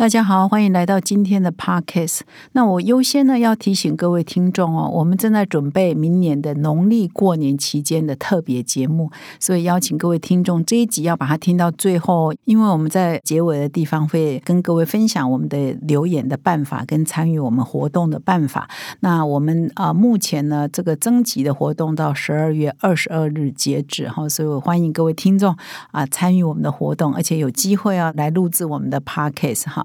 大家好，欢迎来到今天的 Podcast。那我优先呢要提醒各位听众哦，我们正在准备明年的农历过年期间的特别节目，所以邀请各位听众这一集要把它听到最后，因为我们在结尾的地方会跟各位分享我们的留言的办法跟参与我们活动的办法。那我们啊目前呢这个征集的活动到十二月二十二日截止哈，所以我欢迎各位听众啊参与我们的活动，而且有机会啊来录制我们的 Podcast 哈。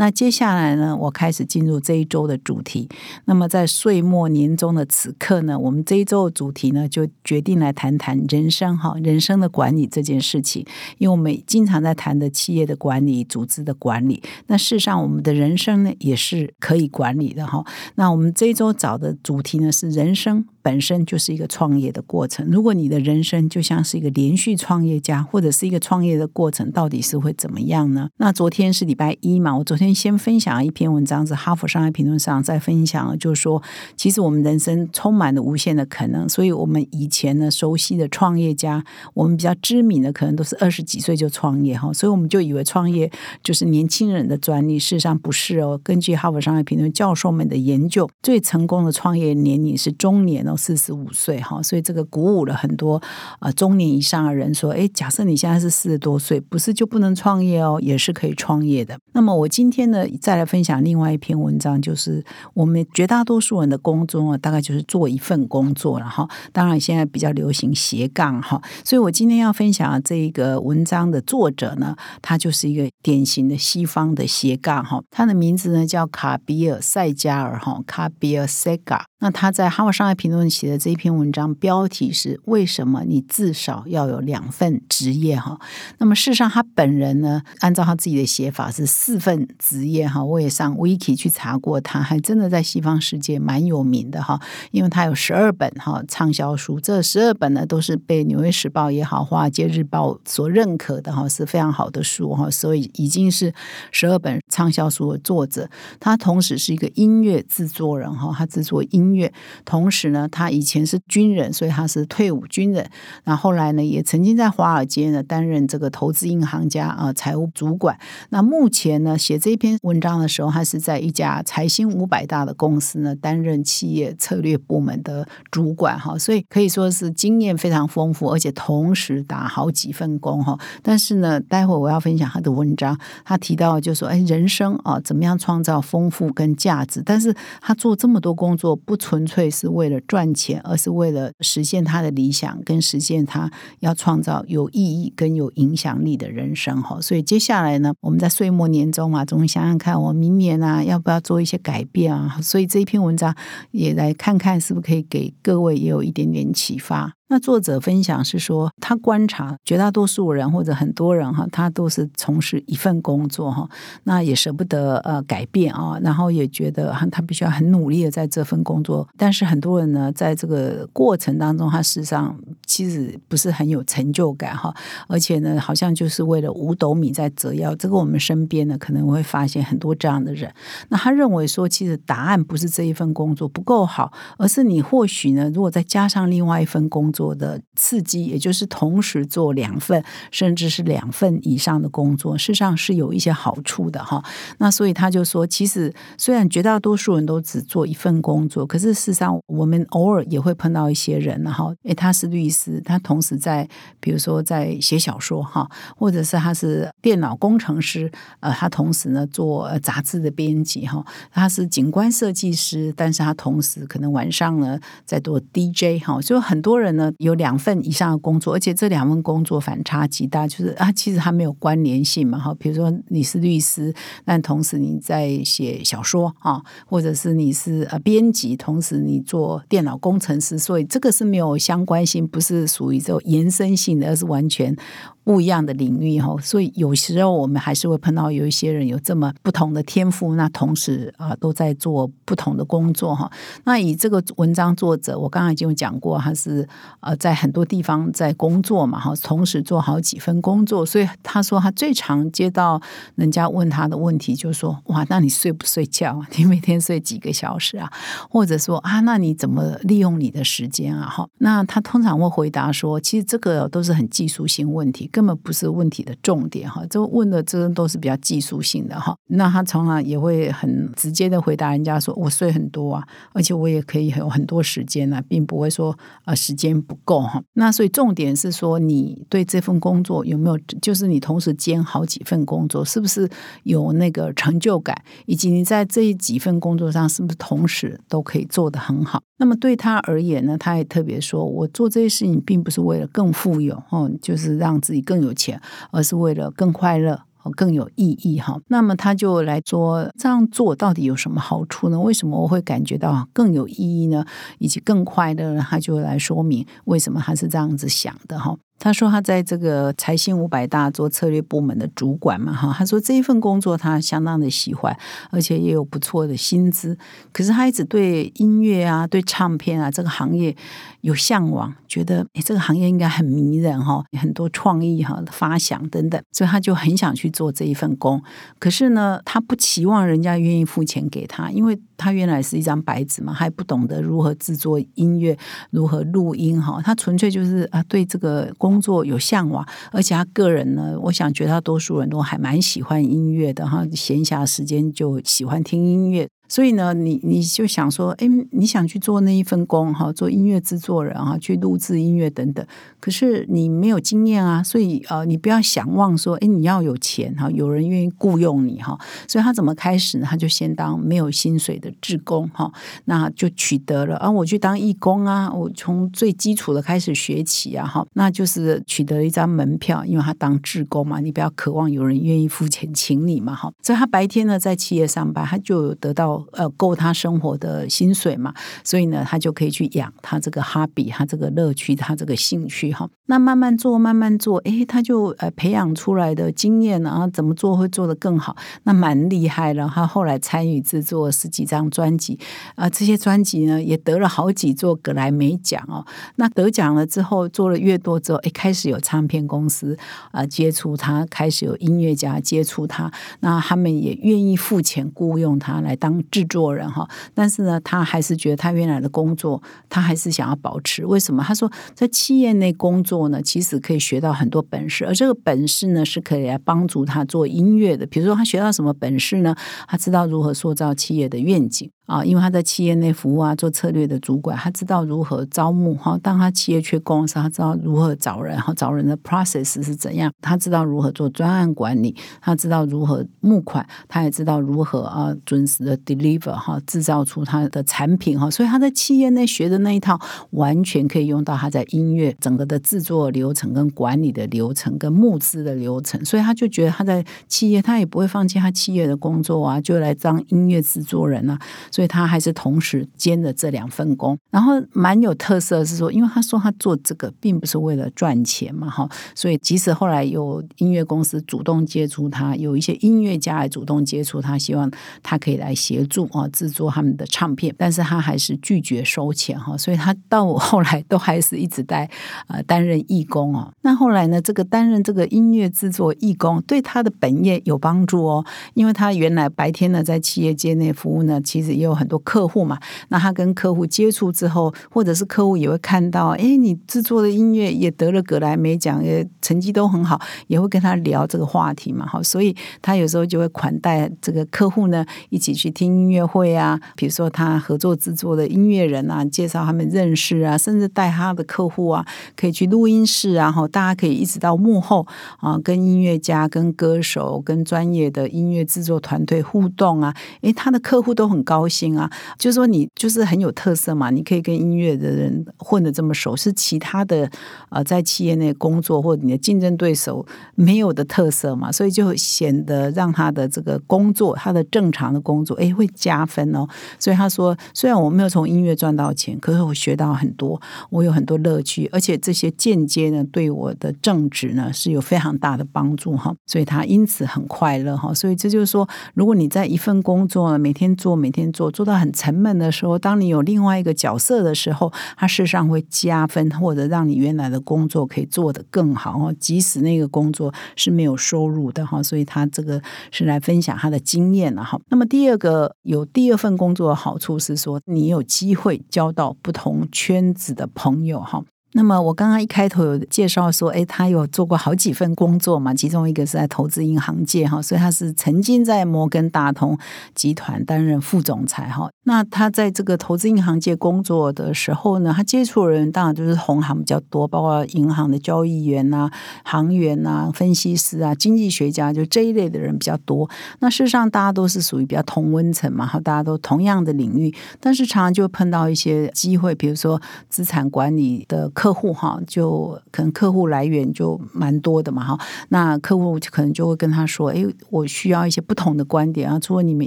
那接下来呢，我开始进入这一周的主题。那么在岁末年终的此刻呢，我们这一周的主题呢，就决定来谈谈人生哈，人生的管理这件事情。因为我们经常在谈的企业的管理、组织的管理，那事实上我们的人生呢，也是可以管理的哈。那我们这一周找的主题呢，是人生。本身就是一个创业的过程。如果你的人生就像是一个连续创业家，或者是一个创业的过程，到底是会怎么样呢？那昨天是礼拜一嘛，我昨天先分享一篇文章，是《哈佛商业评论》上在分享，就是说，其实我们人生充满了无限的可能。所以，我们以前呢熟悉的创业家，我们比较知名的可能都是二十几岁就创业哈，所以我们就以为创业就是年轻人的专利，事实上不是哦。根据《哈佛商业评论》教授们的研究，最成功的创业年龄是中年哦。四十五岁哈，所以这个鼓舞了很多呃中年以上的人说：，哎，假设你现在是四十多岁，不是就不能创业哦，也是可以创业的。那么我今天天呢，再来分享另外一篇文章，就是我们绝大多数人的工作啊，大概就是做一份工作了哈。当然现在比较流行斜杠哈，所以我今天要分享这一个文章的作者呢，他就是一个典型的西方的斜杠哈，他的名字呢叫卡比尔塞加尔哈，卡比尔塞加。那他在《哈佛商业评论》写的这一篇文章，标题是“为什么你至少要有两份职业”哈。那么事实上，他本人呢，按照他自己的写法是四份职业哈。我也上 Wiki 去查过，他还真的在西方世界蛮有名的哈，因为他有十二本哈畅销书，这十二本呢都是被《纽约时报》也好，《华尔街日报》所认可的哈，是非常好的书哈，所以已经是十二本畅销书的作者。他同时是一个音乐制作人哈，他制作音。音乐，同时呢，他以前是军人，所以他是退伍军人。那后来呢，也曾经在华尔街呢担任这个投资银行家啊，财务主管。那目前呢，写这篇文章的时候，他是在一家财新五百大的公司呢担任企业策略部门的主管哈，所以可以说是经验非常丰富，而且同时打好几份工哈。但是呢，待会我要分享他的文章，他提到就说，哎，人生啊，怎么样创造丰富跟价值？但是他做这么多工作不。纯粹是为了赚钱，而是为了实现他的理想，跟实现他要创造有意义跟有影响力的人生哈。所以接下来呢，我们在岁末年终啊，总想想看，我明年啊要不要做一些改变啊？所以这一篇文章也来看看，是不是可以给各位也有一点点启发。那作者分享是说，他观察绝大多数人或者很多人哈，他都是从事一份工作哈，那也舍不得呃改变啊，然后也觉得他必须要很努力的在这份工作，但是很多人呢，在这个过程当中，他事实上其实不是很有成就感哈，而且呢，好像就是为了五斗米在折腰。这个我们身边呢，可能会发现很多这样的人。那他认为说，其实答案不是这一份工作不够好，而是你或许呢，如果再加上另外一份工作。做的刺激，也就是同时做两份，甚至是两份以上的工作，事实上是有一些好处的哈。那所以他就说，其实虽然绝大多数人都只做一份工作，可是事实上我们偶尔也会碰到一些人哈。诶，他是律师，他同时在比如说在写小说哈，或者是他是电脑工程师，呃，他同时呢做杂志的编辑哈。他是景观设计师，但是他同时可能晚上呢在做 DJ 哈。所以很多人呢。有两份以上的工作，而且这两份工作反差极大，就是啊，其实它没有关联性嘛，哈。比如说你是律师，但同时你在写小说啊，或者是你是呃编辑，同时你做电脑工程师，所以这个是没有相关性，不是属于这种延伸性的，而是完全不一样的领域哈，所以有时候我们还是会碰到有一些人有这么不同的天赋，那同时啊都在做不同的工作哈。那以这个文章作者，我刚刚已经有讲过，他是呃在很多地方在工作嘛哈，同时做好几份工作，所以他说他最常接到人家问他的问题，就是说哇，那你睡不睡觉？你每天睡几个小时啊？或者说啊，那你怎么利用你的时间啊？哈，那他通常会回答说，其实这个都是很技术性问题。根本不是问题的重点哈，这问的这都是比较技术性的哈。那他从来也会很直接的回答人家说：“我睡很多啊，而且我也可以有很多时间啊，并不会说呃时间不够哈。”那所以重点是说，你对这份工作有没有，就是你同时兼好几份工作，是不是有那个成就感，以及你在这几份工作上是不是同时都可以做得很好？那么对他而言呢，他也特别说：“我做这些事情并不是为了更富有哦，就是让自己。”更有钱，而是为了更快乐、更有意义哈。那么他就来说，这样做到底有什么好处呢？为什么我会感觉到更有意义呢？以及更快乐呢？他就来说明为什么他是这样子想的哈。他说他在这个财新五百大做策略部门的主管嘛，哈，他说这一份工作他相当的喜欢，而且也有不错的薪资。可是他一直对音乐啊、对唱片啊这个行业有向往，觉得诶这个行业应该很迷人哈，很多创意哈、发想等等，所以他就很想去做这一份工。可是呢，他不期望人家愿意付钱给他，因为他原来是一张白纸嘛，还不懂得如何制作音乐、如何录音哈，他纯粹就是啊对这个工。工作有向往，而且他个人呢，我想绝大多数人都还蛮喜欢音乐的哈，闲暇时间就喜欢听音乐。所以呢，你你就想说，哎，你想去做那一份工哈，做音乐制作人哈，去录制音乐等等。可是你没有经验啊，所以呃，你不要想望说，哎，你要有钱哈，有人愿意雇佣你哈。所以他怎么开始呢？他就先当没有薪水的志工哈，那就取得了啊，我去当义工啊，我从最基础的开始学起啊哈，那就是取得了一张门票，因为他当志工嘛，你不要渴望有人愿意付钱请你嘛哈。所以他白天呢在企业上班，他就得到。呃，够他生活的薪水嘛？所以呢，他就可以去养他这个哈比，他这个乐趣，他这个兴趣哈。那慢慢做，慢慢做，哎，他就呃培养出来的经验啊，怎么做会做得更好？那蛮厉害了。他后来参与制作十几张专辑啊，这些专辑呢也得了好几座格莱美奖哦。那得奖了之后，做了越多之后，哎，开始有唱片公司啊接触他，开始有音乐家接触他，那他们也愿意付钱雇佣他来当。制作人哈，但是呢，他还是觉得他原来的工作，他还是想要保持。为什么？他说，在企业内工作呢，其实可以学到很多本事，而这个本事呢，是可以来帮助他做音乐的。比如说，他学到什么本事呢？他知道如何塑造企业的愿景。啊，因为他在企业内服务啊，做策略的主管，他知道如何招募哈。当他企业缺工时，他知道如何找人哈，找人的 process 是怎样。他知道如何做专案管理，他知道如何募款，他也知道如何啊准时的 deliver 哈，制造出他的产品哈。所以他在企业内学的那一套，完全可以用到他在音乐整个的制作流程、跟管理的流程、跟募资的流程。所以他就觉得他在企业，他也不会放弃他企业的工作啊，就来当音乐制作人啊。所以他还是同时兼着这两份工，然后蛮有特色是说，因为他说他做这个并不是为了赚钱嘛，哈，所以即使后来有音乐公司主动接触他，有一些音乐家来主动接触他，希望他可以来协助啊制作他们的唱片，但是他还是拒绝收钱哈，所以他到后来都还是一直在呃担任义工哦。那后来呢，这个担任这个音乐制作义工对他的本业有帮助哦，因为他原来白天呢在企业界内服务呢，其实也有。很多客户嘛，那他跟客户接触之后，或者是客户也会看到，哎，你制作的音乐也得了格莱美奖，也成绩都很好，也会跟他聊这个话题嘛，好，所以他有时候就会款待这个客户呢，一起去听音乐会啊，比如说他合作制作的音乐人啊，介绍他们认识啊，甚至带他的客户啊，可以去录音室啊，哈，大家可以一直到幕后啊，跟音乐家、跟歌手、跟专业的音乐制作团队互动啊，诶，他的客户都很高。兴啊，就是说你就是很有特色嘛，你可以跟音乐的人混得这么熟，是其他的呃在企业内工作或者你的竞争对手没有的特色嘛，所以就显得让他的这个工作，他的正常的工作，哎，会加分哦。所以他说，虽然我没有从音乐赚到钱，可是我学到很多，我有很多乐趣，而且这些间接呢对我的正职呢是有非常大的帮助哈。所以他因此很快乐哈。所以这就是说，如果你在一份工作每天做，每天做，做到很沉闷的时候，当你有另外一个角色的时候，它事实上会加分，或者让你原来的工作可以做得更好哦。即使那个工作是没有收入的哈，所以他这个是来分享他的经验了哈。那么第二个有第二份工作的好处是说，你有机会交到不同圈子的朋友哈。那么我刚刚一开头有介绍说，哎，他有做过好几份工作嘛，其中一个是在投资银行界哈，所以他是曾经在摩根大通集团担任副总裁哈。那他在这个投资银行界工作的时候呢，他接触的人当然就是红行比较多，包括银行的交易员呐、行员呐、分析师啊、经济学家，就这一类的人比较多。那事实上大家都是属于比较同温层嘛，哈，大家都同样的领域，但是常常就碰到一些机会，比如说资产管理的。客户哈，就可能客户来源就蛮多的嘛哈，那客户可能就会跟他说：“哎，我需要一些不同的观点啊，除了你们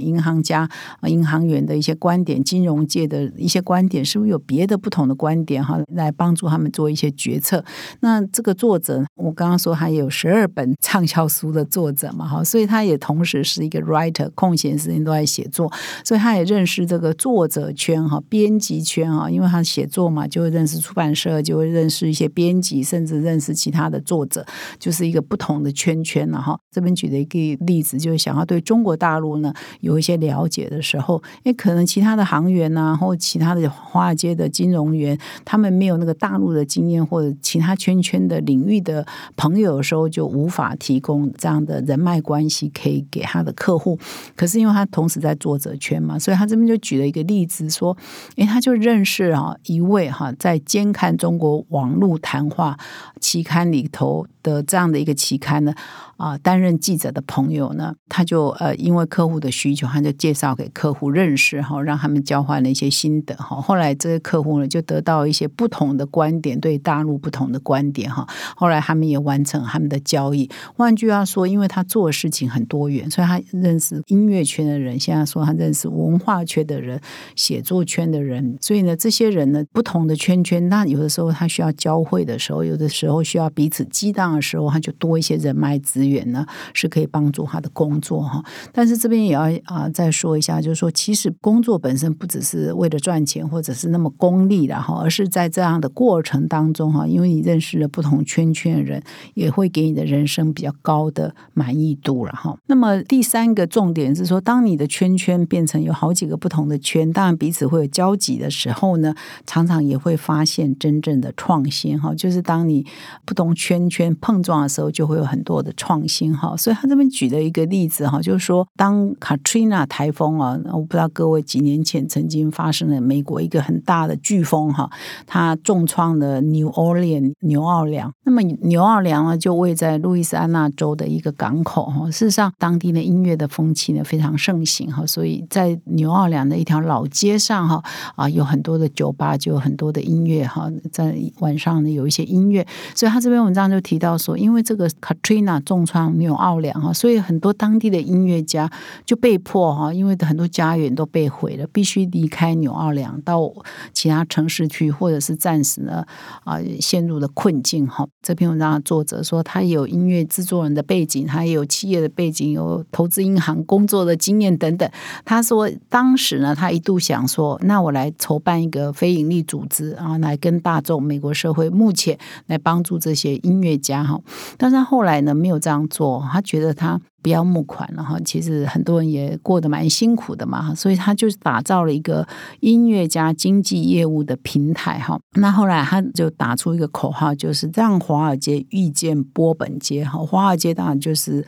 银行家、啊银行员的一些观点，金融界的一些观点，是不是有别的不同的观点哈，来帮助他们做一些决策？”那这个作者，我刚刚说他有十二本畅销书的作者嘛哈，所以他也同时是一个 writer，空闲时间都在写作，所以他也认识这个作者圈哈、编辑圈哈，因为他写作嘛，就会认识出版社，就会认识一些编辑，甚至认识其他的作者，就是一个不同的圈圈了哈。这边举的一个例子，就是想要对中国大陆呢有一些了解的时候，因为可能其他的行员呐，或其他的华尔街的金融员，他们没有那个大陆的经验，或者其他圈圈的领域的朋友的时候，就无法提供这样的人脉关系可以给他的客户。可是因为他同时在作者圈嘛，所以他这边就举了一个例子说，哎，他就认识啊一位哈在监看中国。网络谈话期刊里头的这样的一个期刊呢，啊，担任记者的朋友呢，他就呃，因为客户的需求，他就介绍给客户认识哈，让他们交换了一些心得哈。后来这些客户呢，就得到一些不同的观点，对大陆不同的观点哈。后来他们也完成他们的交易。换句话说，因为他做的事情很多元，所以他认识音乐圈的人，现在说他认识文化圈的人、写作圈的人，所以呢，这些人呢，不同的圈圈，那有的时候他。需要交汇的时候，有的时候需要彼此激荡的时候，他就多一些人脉资资源呢，是可以帮助他的工作哈。但是这边也要啊再说一下，就是说，其实工作本身不只是为了赚钱，或者是那么功利的哈，而是在这样的过程当中哈，因为你认识了不同圈圈的人，也会给你的人生比较高的满意度了哈。那么第三个重点是说，当你的圈圈变成有好几个不同的圈，当然彼此会有交集的时候呢，常常也会发现真正的。创新哈，就是当你不同圈圈碰撞的时候，就会有很多的创创新哈。所以他这边举了一个例子哈，就是说，当 Katrina 台风啊，我不知道各位几年前曾经发生了美国一个很大的飓风哈，它重创了 New Orleans 牛奥良。那么牛奥良呢，就位在路易斯安那州的一个港口哈。事实上，当地的音乐的风气呢非常盛行哈，所以在牛奥良的一条老街上哈啊，有很多的酒吧，就有很多的音乐哈，在。晚上呢有一些音乐，所以他这篇文章就提到说，因为这个 Katrina 重创纽奥良哈，所以很多当地的音乐家就被迫哈，因为很多家园都被毁了，必须离开纽奥良到其他城市去，或者是暂时呢啊陷入了困境哈。这篇文章的作者说，他有音乐制作人的背景，他也有企业的背景，有投资银行工作的经验等等。他说，当时呢，他一度想说，那我来筹办一个非营利组织啊，来跟大众美。国社会目前来帮助这些音乐家哈，但是他后来呢没有这样做，他觉得他不要募款了哈。其实很多人也过得蛮辛苦的嘛，所以他就打造了一个音乐家经济业务的平台哈。那后来他就打出一个口号，就是让华尔街遇见波本街哈。华尔街当然就是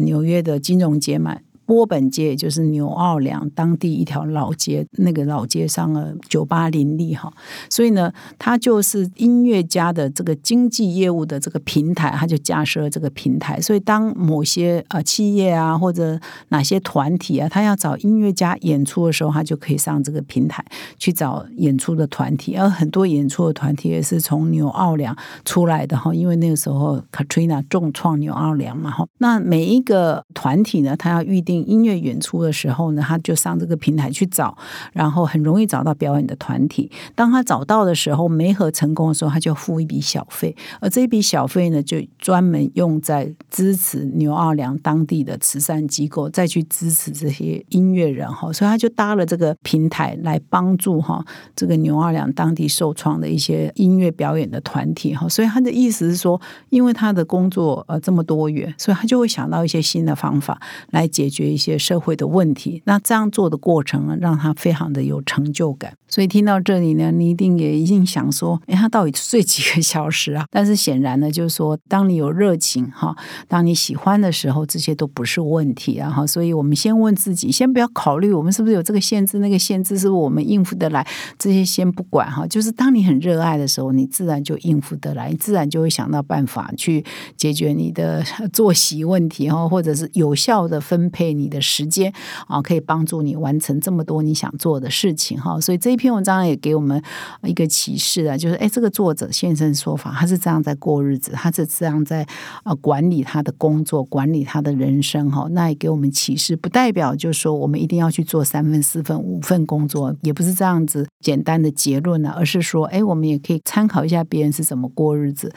纽约的金融街嘛。波本街，也就是纽奥良当地一条老街，那个老街上的，酒吧林立哈。所以呢，它就是音乐家的这个经济业务的这个平台，它就架设了这个平台。所以当某些呃企业啊，或者哪些团体啊，他要找音乐家演出的时候，他就可以上这个平台去找演出的团体。而很多演出的团体也是从纽奥良出来的哈，因为那个时候 Katrina 重创纽奥良嘛哈。那每一个团体呢，他要预定音乐演出的时候呢，他就上这个平台去找，然后很容易找到表演的团体。当他找到的时候，没合成功的时候，他就付一笔小费，而这一笔小费呢，就专门用在支持牛二良当地的慈善机构，再去支持这些音乐人哈。所以他就搭了这个平台来帮助哈这个牛二良当地受创的一些音乐表演的团体哈。所以他的意思是说，因为他的工作呃这么多元，所以他就会想到一些新的方法来解决一些社会的问题。那这样做的过程呢，让他非常的有成就感。所以听到这里呢，你一定也一定想说，哎，他到底睡几个小时啊？但是显然呢，就是说，当你有热情哈，当你喜欢的时候，这些都不是问题啊。哈，所以我们先问自己，先不要考虑我们是不是有这个限制、那个限制，是不是我们应付得来？这些先不管哈。就是当你很热爱的时候，你自然就应付得来，你自然就会想到办法去解决你的作息问题哈，或者是有效的分配你的时间啊，可以帮助你完成这么多你想做的事情哈。所以这一。篇文章也给我们一个启示啊，就是哎，这个作者现身说法，他是这样在过日子，他是这样在啊管理他的工作，管理他的人生哈。那也给我们启示，不代表就是说我们一定要去做三份、四份、五份工作，也不是这样子简单的结论呢，而是说，哎，我们也可以参考一下别人是怎么过日子，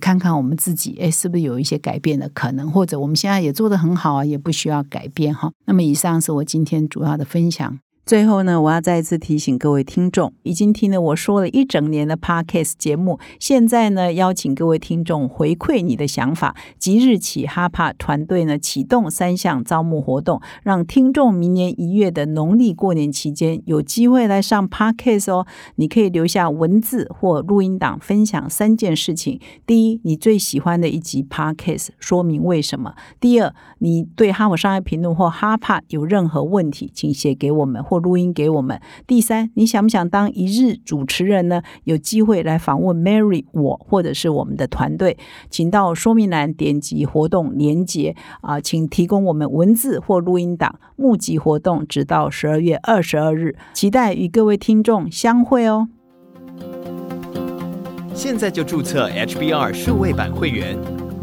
看看我们自己，哎，是不是有一些改变的可能，或者我们现在也做得很好啊，也不需要改哈。那么，以上是我今天主要的分享。最后呢，我要再一次提醒各位听众，已经听了我说了一整年的 Podcast 节目，现在呢，邀请各位听众回馈你的想法。即日起，哈帕团队呢启动三项招募活动，让听众明年一月的农历过年期间有机会来上 Podcast 哦。你可以留下文字或录音档，分享三件事情：第一，你最喜欢的一集 Podcast，说明为什么；第二，你对哈姆商业评论或哈帕有任何问题，请写给我们。或录音给我们。第三，你想不想当一日主持人呢？有机会来访问 Mary 我，或者是我们的团队，请到说明栏点击活动连接啊，请提供我们文字或录音档。募集活动直到十二月二十二日，期待与各位听众相会哦。现在就注册 HBR 数位版会员，